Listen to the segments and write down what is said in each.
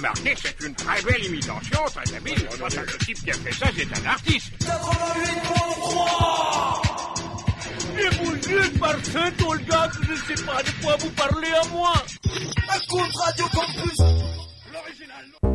remarqué que c'est une très belle imitation, très habile. À le type qui a fait ça, c'est un artiste. 88.3 Et vous dites par saint Olga que je ne sais pas de quoi vous parlez à moi. Écoute Radio Campus L'original.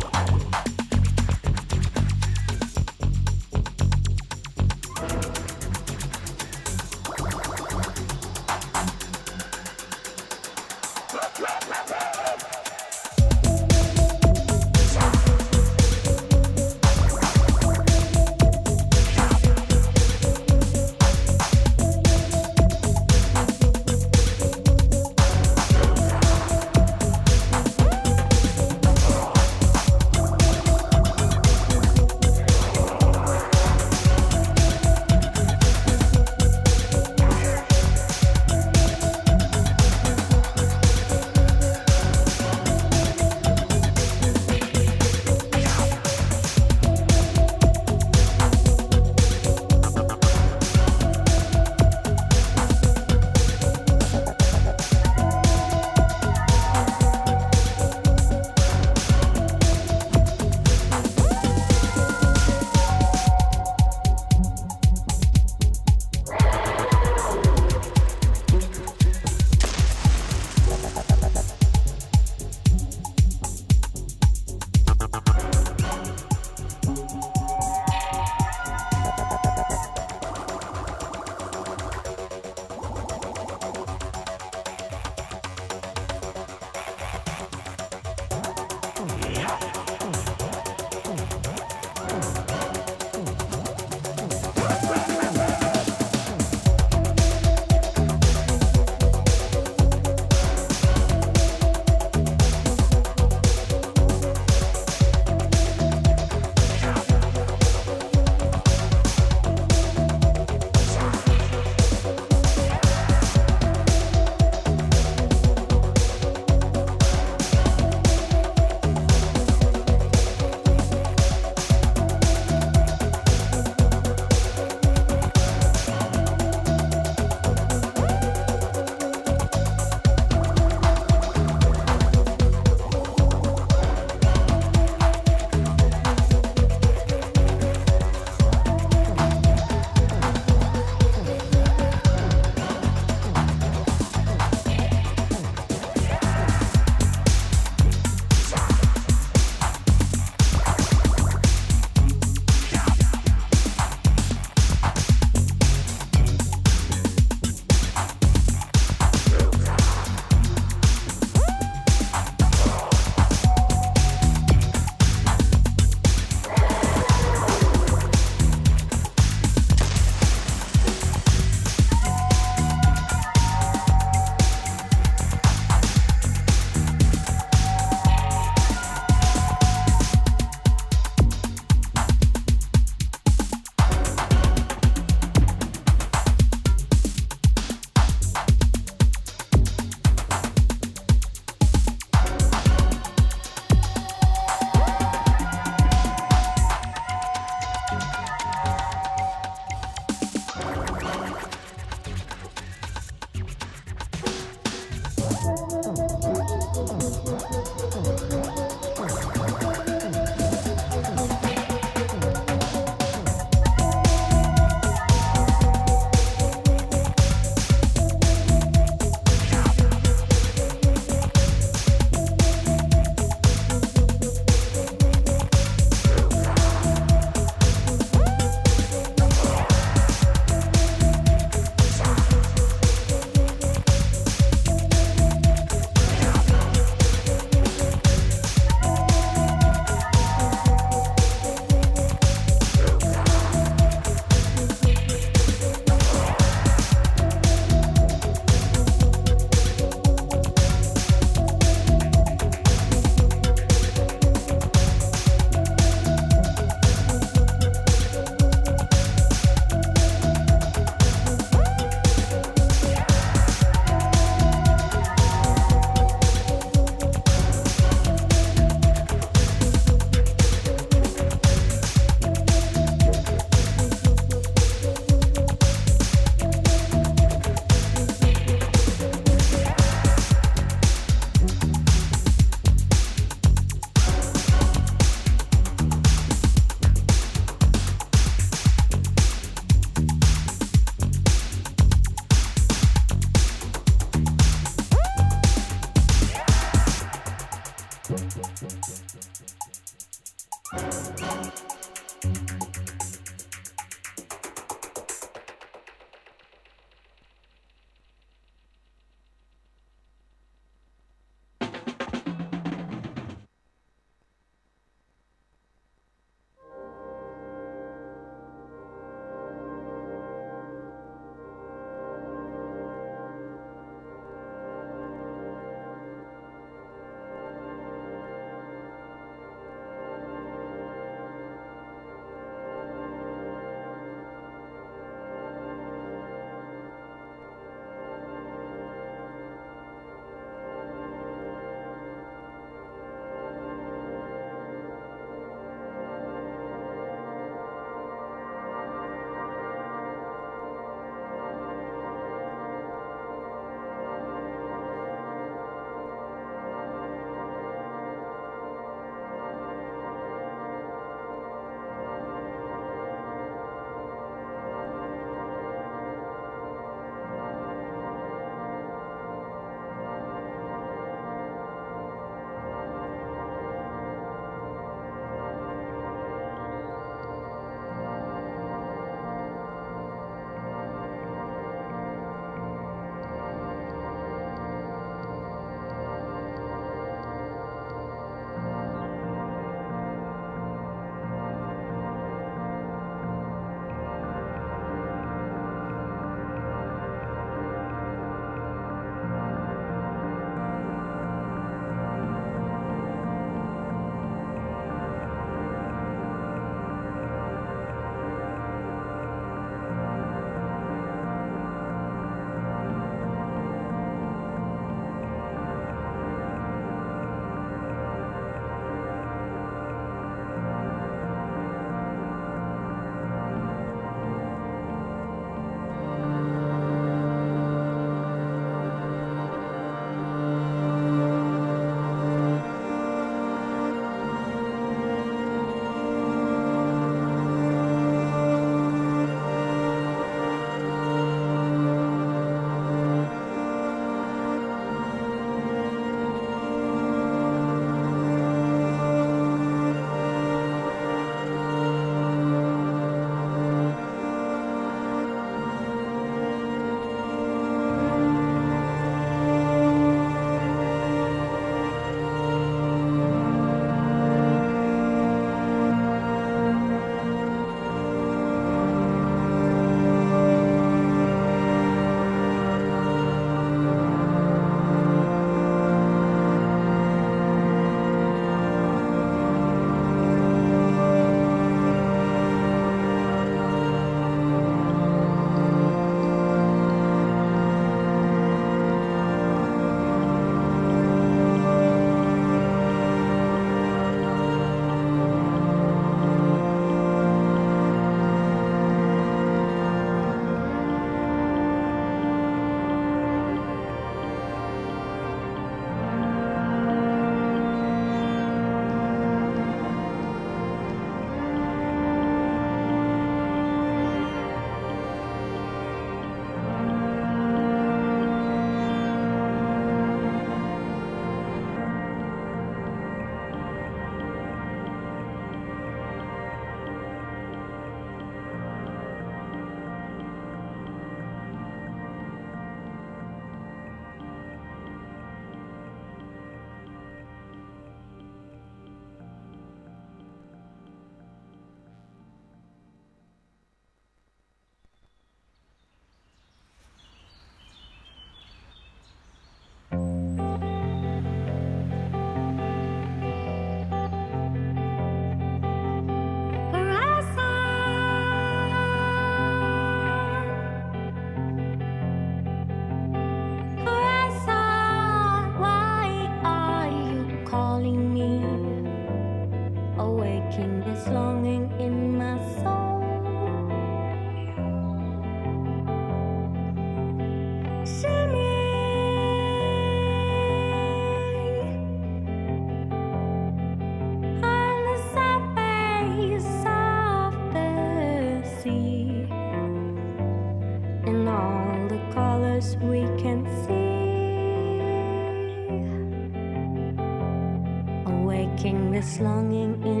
longing in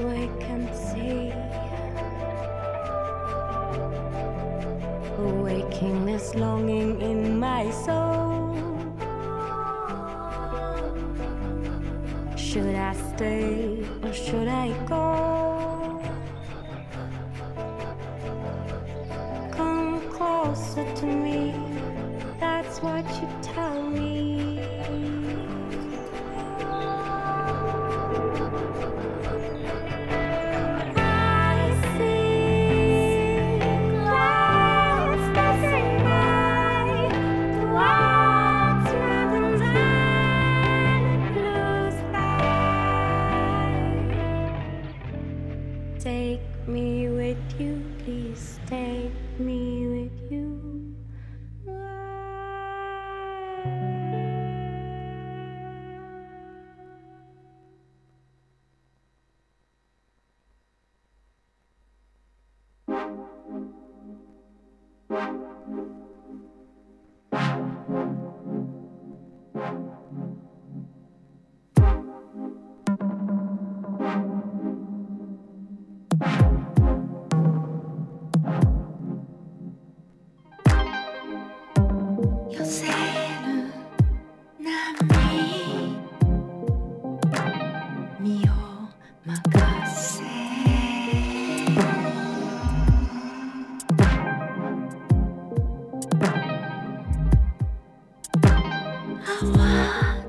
so I can see. Awaking this longing in my soul. Should I stay or should I go? 啊。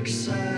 Excited. side.